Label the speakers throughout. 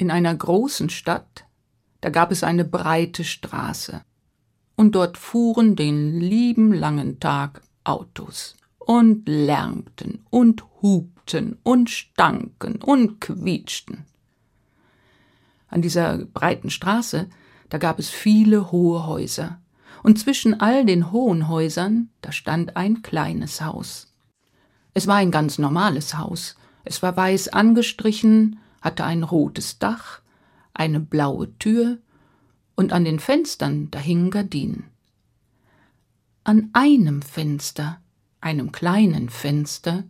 Speaker 1: In einer großen Stadt, da gab es eine breite Straße, und dort fuhren den lieben langen Tag Autos und lärmten und hupten und stanken und quietschten. An dieser breiten Straße, da gab es viele hohe Häuser, und zwischen all den hohen Häusern, da stand ein kleines Haus. Es war ein ganz normales Haus, es war weiß angestrichen, hatte ein rotes Dach, eine blaue Tür, und an den Fenstern da hingen Gardinen. An einem Fenster, einem kleinen Fenster,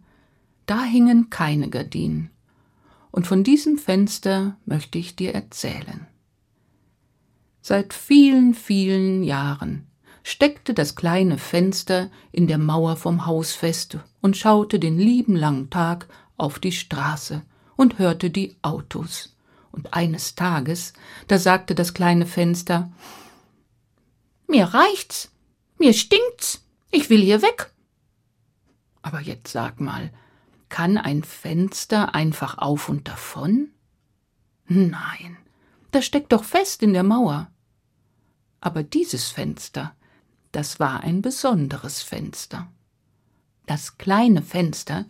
Speaker 1: da hingen keine Gardinen, und von diesem Fenster möchte ich dir erzählen. Seit vielen, vielen Jahren steckte das kleine Fenster in der Mauer vom Haus fest und schaute den lieben langen Tag auf die Straße und hörte die Autos. Und eines Tages, da sagte das kleine Fenster Mir reicht's, mir stinkt's, ich will hier weg. Aber jetzt sag mal, kann ein Fenster einfach auf und davon? Nein, das steckt doch fest in der Mauer. Aber dieses Fenster, das war ein besonderes Fenster. Das kleine Fenster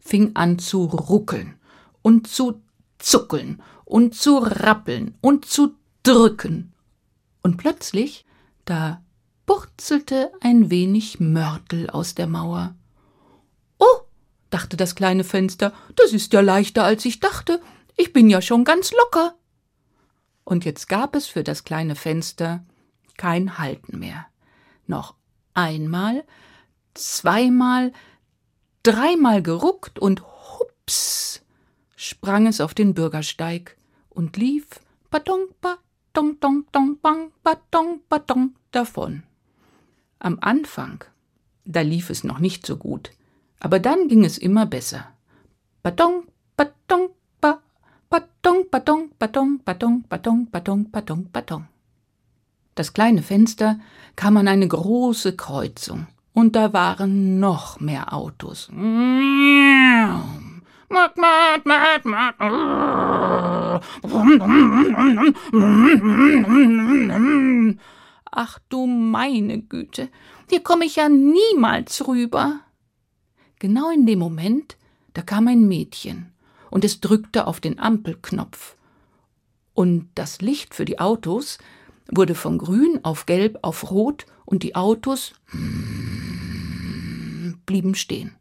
Speaker 1: fing an zu ruckeln und zu zuckeln und zu rappeln und zu drücken. Und plötzlich, da purzelte ein wenig Mörtel aus der Mauer. Oh, dachte das kleine Fenster, das ist ja leichter, als ich dachte. Ich bin ja schon ganz locker. Und jetzt gab es für das kleine Fenster kein Halten mehr. Noch einmal, zweimal, dreimal geruckt und hups sprang es auf den Bürgersteig und lief patong, patong, tong, tong, bang, patong, patong davon. Am Anfang, da lief es noch nicht so gut, aber dann ging es immer besser. Patong, patong, pa, patong, patong, patong, patong, patong, patong, patong, patong. Das kleine Fenster kam an eine große Kreuzung, und da waren noch mehr Autos. Ach du meine Güte, hier komme ich ja niemals rüber. Genau in dem Moment, da kam ein Mädchen, und es drückte auf den Ampelknopf. Und das Licht für die Autos wurde von grün auf gelb auf rot und die Autos blieben stehen.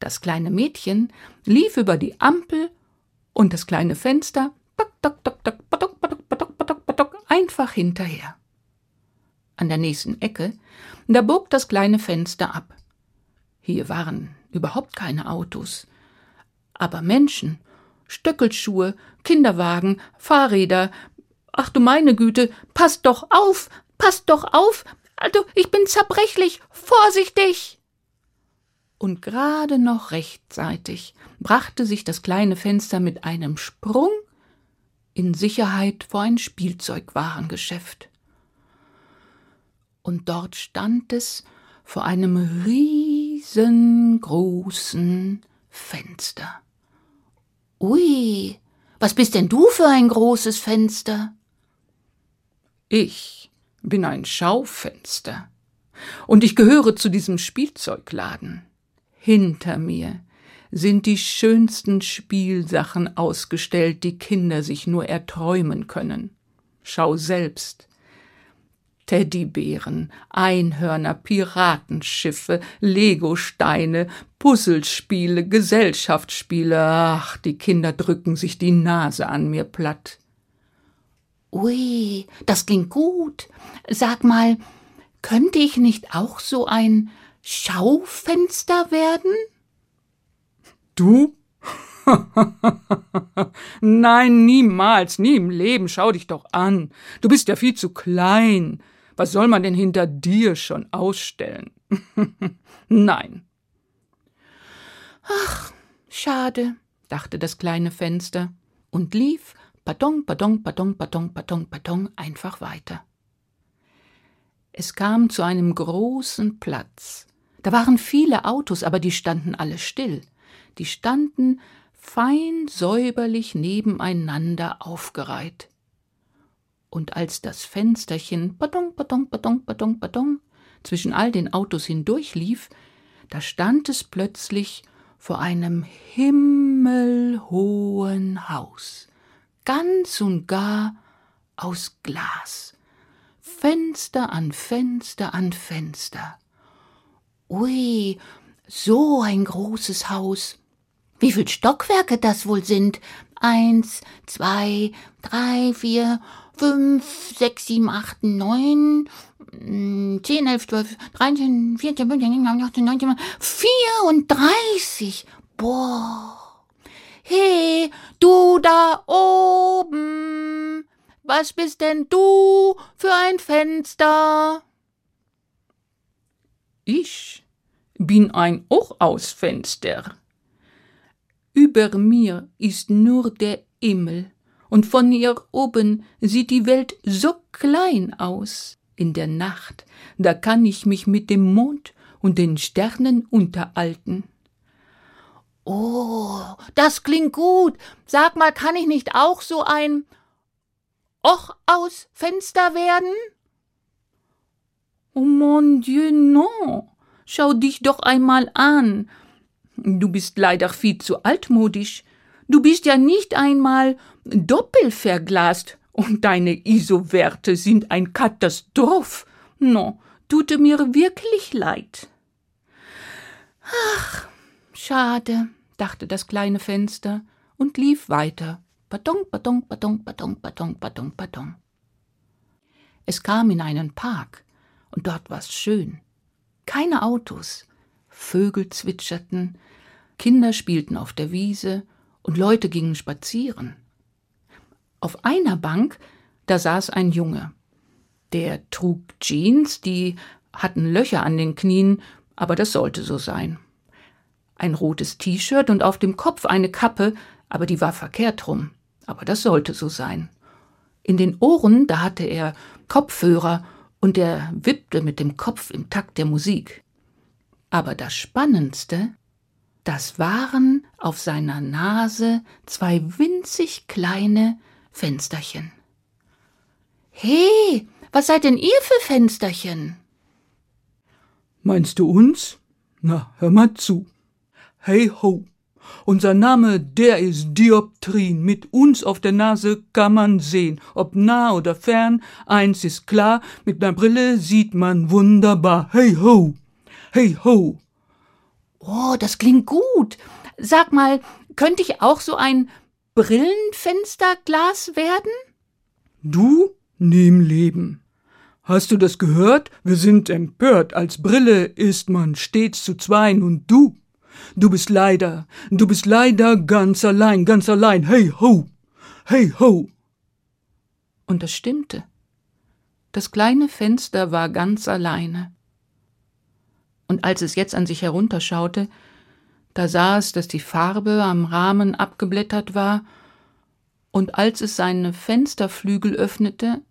Speaker 1: Das kleine Mädchen lief über die Ampel und das kleine Fenster einfach hinterher. An der nächsten Ecke, da bog das kleine Fenster ab. Hier waren überhaupt keine Autos, aber Menschen, Stöckelschuhe, Kinderwagen, Fahrräder, Ach du meine Güte, passt doch auf, passt doch auf, also ich bin zerbrechlich, vorsichtig. Und gerade noch rechtzeitig brachte sich das kleine Fenster mit einem Sprung in Sicherheit vor ein Spielzeugwarengeschäft. Und dort stand es vor einem riesengroßen Fenster. Ui, was bist denn du für ein großes Fenster? Ich bin ein Schaufenster. Und ich gehöre zu diesem Spielzeugladen. Hinter mir sind die schönsten Spielsachen ausgestellt, die Kinder sich nur erträumen können. Schau selbst. Teddybären, Einhörner, Piratenschiffe, Legosteine, Puzzlespiele, Gesellschaftsspiele. Ach, die Kinder drücken sich die Nase an mir platt. Ui, das klingt gut. Sag mal, könnte ich nicht auch so ein Schaufenster werden?
Speaker 2: Du? Nein, niemals, nie im Leben. Schau dich doch an. Du bist ja viel zu klein. Was soll man denn hinter dir schon ausstellen? Nein.
Speaker 1: Ach, schade, dachte das kleine Fenster und lief Patong, Patong, Patong, Patong, Patong, Patong einfach weiter. Es kam zu einem großen Platz. Da waren viele Autos, aber die standen alle still. Die standen fein säuberlich nebeneinander aufgereiht. Und als das Fensterchen badong, badong, badong, badong, badong zwischen all den Autos hindurchlief, da stand es plötzlich vor einem himmelhohen Haus, ganz und gar aus Glas, Fenster an Fenster an Fenster. Ui, so ein großes Haus. Wie viel Stockwerke das wohl sind? Eins, zwei, drei, vier, fünf, sechs, sieben, acht, neun, hm, zehn, elf, zwölf, dreizehn, vierzehn, fünfzehn, achtzehn, neunzehn, vierunddreißig. Boah. Hey, du da oben. Was bist denn du für ein Fenster?
Speaker 2: Ich bin ein Hochausfenster.
Speaker 1: Über mir ist nur der Himmel, und von hier oben sieht die Welt so klein aus. In der Nacht, da kann ich mich mit dem Mond und den Sternen unterhalten. Oh, das klingt gut. Sag mal, kann ich nicht auch so ein Och aus Fenster werden?
Speaker 2: Oh mon Dieu, non. Schau dich doch einmal an. Du bist leider viel zu altmodisch. Du bist ja nicht einmal doppelverglast und deine ISO-Werte sind ein Katastroph. No, tut mir wirklich leid.
Speaker 1: Ach, schade, dachte das kleine Fenster und lief weiter. Badong, badong, badong, badong, badong, badong, badong. Es kam in einen Park, und dort war's schön. Keine Autos, Vögel zwitscherten, Kinder spielten auf der Wiese und Leute gingen spazieren. Auf einer Bank, da saß ein Junge. Der trug Jeans, die hatten Löcher an den Knien, aber das sollte so sein. Ein rotes T-Shirt und auf dem Kopf eine Kappe, aber die war verkehrt rum, aber das sollte so sein. In den Ohren, da hatte er Kopfhörer und er wippte mit dem Kopf im Takt der Musik. Aber das Spannendste, das waren auf seiner Nase zwei winzig kleine Fensterchen. He, was seid denn ihr für Fensterchen?
Speaker 2: Meinst du uns? Na, hör mal zu. Hey ho, unser Name, der ist Dioptrin. Mit uns auf der Nase kann man sehen, ob nah oder fern. Eins ist klar, mit ner Brille sieht man wunderbar. Hey ho, hey ho.
Speaker 1: Oh, das klingt gut. Sag mal, könnte ich auch so ein Brillenfensterglas werden?
Speaker 2: Du? Nie im Leben. Hast du das gehört? Wir sind empört. Als Brille ist man stets zu zweien und du? Du bist leider, du bist leider ganz allein, ganz allein. Hey ho! Hey ho!
Speaker 1: Und das stimmte. Das kleine Fenster war ganz alleine. Und als es jetzt an sich herunterschaute, da sah es, dass die Farbe am Rahmen abgeblättert war, und als es seine Fensterflügel öffnete,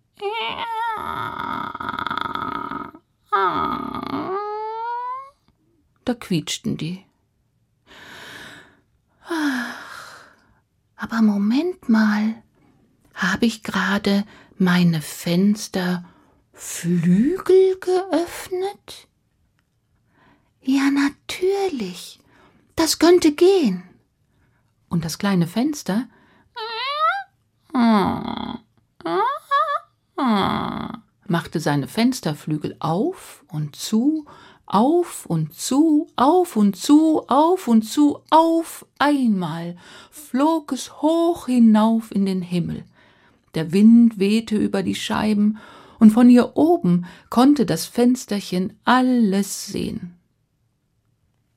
Speaker 1: da quietschten die. Aber Moment mal, habe ich gerade meine Fensterflügel geöffnet? Ja, natürlich. Das könnte gehen. Und das kleine Fenster machte seine Fensterflügel auf und zu, auf und zu, auf und zu, auf und zu, auf einmal flog es hoch hinauf in den Himmel. Der Wind wehte über die Scheiben, und von hier oben konnte das Fensterchen alles sehen.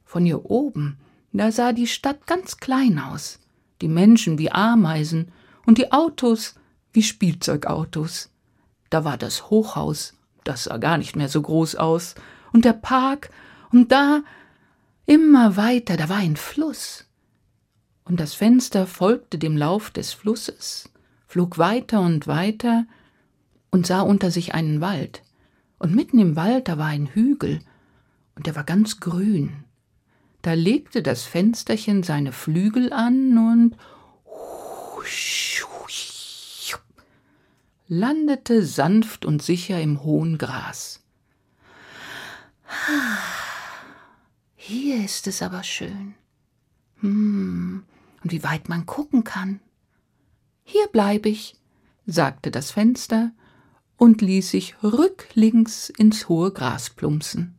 Speaker 1: Von hier oben, da sah die Stadt ganz klein aus, die Menschen wie Ameisen und die Autos wie Spielzeugautos. Da war das Hochhaus, das sah gar nicht mehr so groß aus, und der Park, und da immer weiter, da war ein Fluss. Und das Fenster folgte dem Lauf des Flusses, flog weiter und weiter und sah unter sich einen Wald. Und mitten im Wald, da war ein Hügel, und der war ganz grün. Da legte das Fensterchen seine Flügel an und landete sanft und sicher im hohen Gras. Hier ist es aber schön. Hm, und wie weit man gucken kann. Hier bleib ich, sagte das Fenster und ließ sich rücklings ins hohe Gras plumpsen.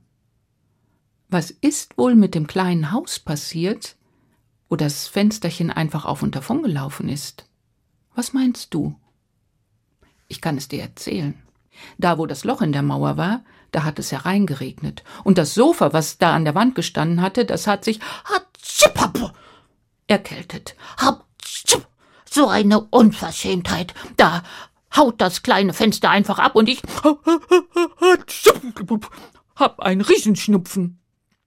Speaker 1: Was ist wohl mit dem kleinen Haus passiert, wo das Fensterchen einfach auf und davon gelaufen ist? Was meinst du? Ich kann es dir erzählen. Da, wo das Loch in der Mauer war, da hat es hereingeregnet. Und das Sofa, was da an der Wand gestanden hatte, das hat sich erkältet. So eine Unverschämtheit. Da haut das kleine Fenster einfach ab und ich
Speaker 2: hab einen Riesenschnupfen.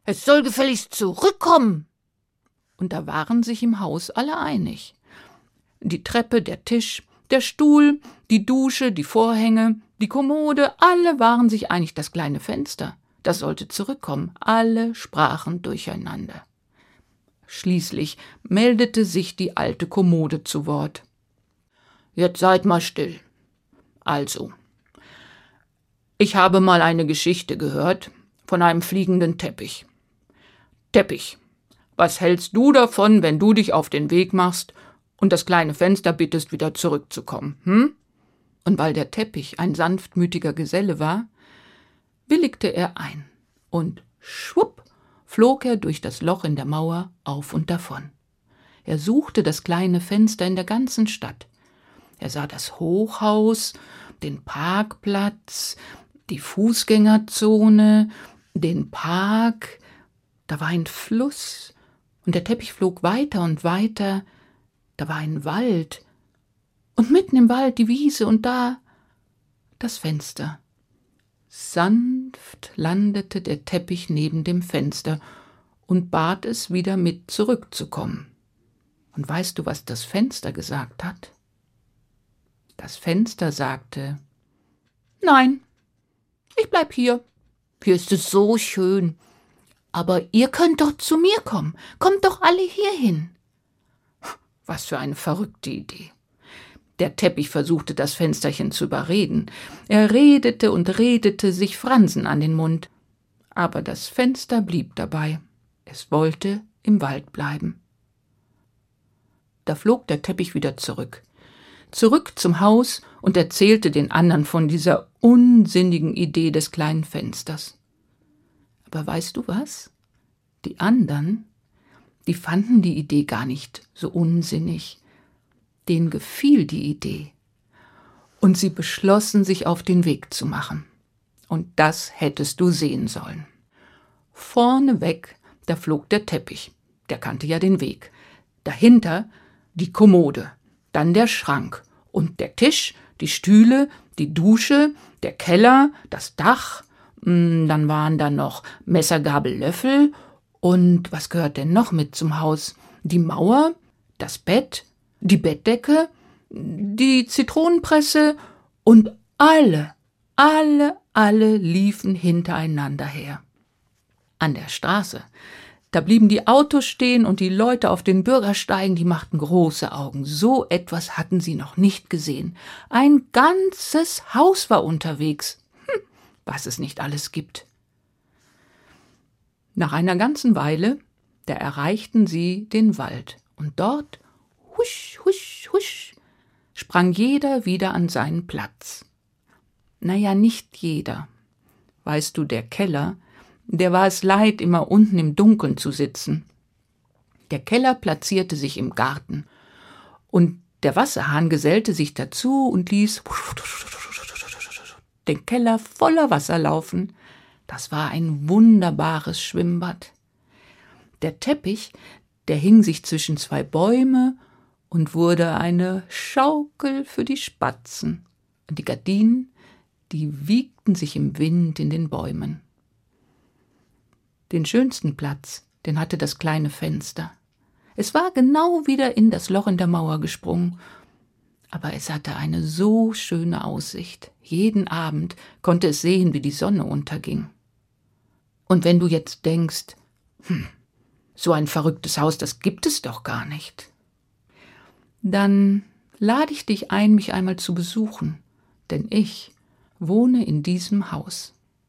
Speaker 1: Es soll gefälligst zurückkommen. Und da waren sich im Haus alle einig. Die Treppe, der Tisch, der Stuhl, die Dusche, die Vorhänge, die Kommode, alle waren sich einig, das kleine Fenster, das sollte zurückkommen. Alle sprachen durcheinander. Schließlich meldete sich die alte Kommode zu Wort. Jetzt seid mal still. Also, ich habe mal eine Geschichte gehört von einem fliegenden Teppich. Teppich, was hältst du davon, wenn du dich auf den Weg machst und das kleine Fenster bittest, wieder zurückzukommen, hm? Und weil der Teppich ein sanftmütiger Geselle war, willigte er ein, und schwupp flog er durch das Loch in der Mauer auf und davon. Er suchte das kleine Fenster in der ganzen Stadt. Er sah das Hochhaus, den Parkplatz, die Fußgängerzone, den Park, da war ein Fluss, und der Teppich flog weiter und weiter, da war ein Wald, und mitten im Wald die Wiese und da das Fenster. Sanft landete der Teppich neben dem Fenster und bat es wieder mit zurückzukommen. Und weißt du, was das Fenster gesagt hat? Das Fenster sagte Nein, ich bleib hier. Hier ist es so schön. Aber ihr könnt doch zu mir kommen. Kommt doch alle hierhin. Was für eine verrückte Idee. Der Teppich versuchte das Fensterchen zu überreden. Er redete und redete sich Fransen an den Mund. Aber das Fenster blieb dabei. Es wollte im Wald bleiben. Da flog der Teppich wieder zurück. Zurück zum Haus und erzählte den anderen von dieser unsinnigen Idee des kleinen Fensters. Aber weißt du was? Die anderen die fanden die Idee gar nicht so unsinnig. Denen gefiel die Idee. Und sie beschlossen, sich auf den Weg zu machen. Und das hättest du sehen sollen. Vorneweg, da flog der Teppich, der kannte ja den Weg. Dahinter die Kommode, dann der Schrank und der Tisch, die Stühle, die Dusche, der Keller, das Dach, hm, dann waren da noch Messer, Gabel, Löffel und was gehört denn noch mit zum Haus? Die Mauer, das Bett, die Bettdecke, die Zitronenpresse und alle, alle, alle liefen hintereinander her. An der Straße, da blieben die Autos stehen und die Leute auf den Bürgersteigen, die machten große Augen. So etwas hatten sie noch nicht gesehen. Ein ganzes Haus war unterwegs. Hm, was es nicht alles gibt. Nach einer ganzen Weile, da erreichten sie den Wald, und dort, husch, husch, husch, sprang jeder wieder an seinen Platz. Na ja, nicht jeder. Weißt du, der Keller, der war es leid, immer unten im Dunkeln zu sitzen. Der Keller platzierte sich im Garten, und der Wasserhahn gesellte sich dazu und ließ den Keller voller Wasser laufen, das war ein wunderbares Schwimmbad. Der Teppich, der hing sich zwischen zwei Bäume und wurde eine Schaukel für die Spatzen. Und die Gardinen, die wiegten sich im Wind in den Bäumen. Den schönsten Platz, den hatte das kleine Fenster. Es war genau wieder in das Loch in der Mauer gesprungen, aber es hatte eine so schöne Aussicht. Jeden Abend konnte es sehen, wie die Sonne unterging. Und wenn du jetzt denkst, hm, So ein verrücktes Haus, das gibt es doch gar nicht. Dann lade ich dich ein, mich einmal zu besuchen, denn ich wohne in diesem Haus.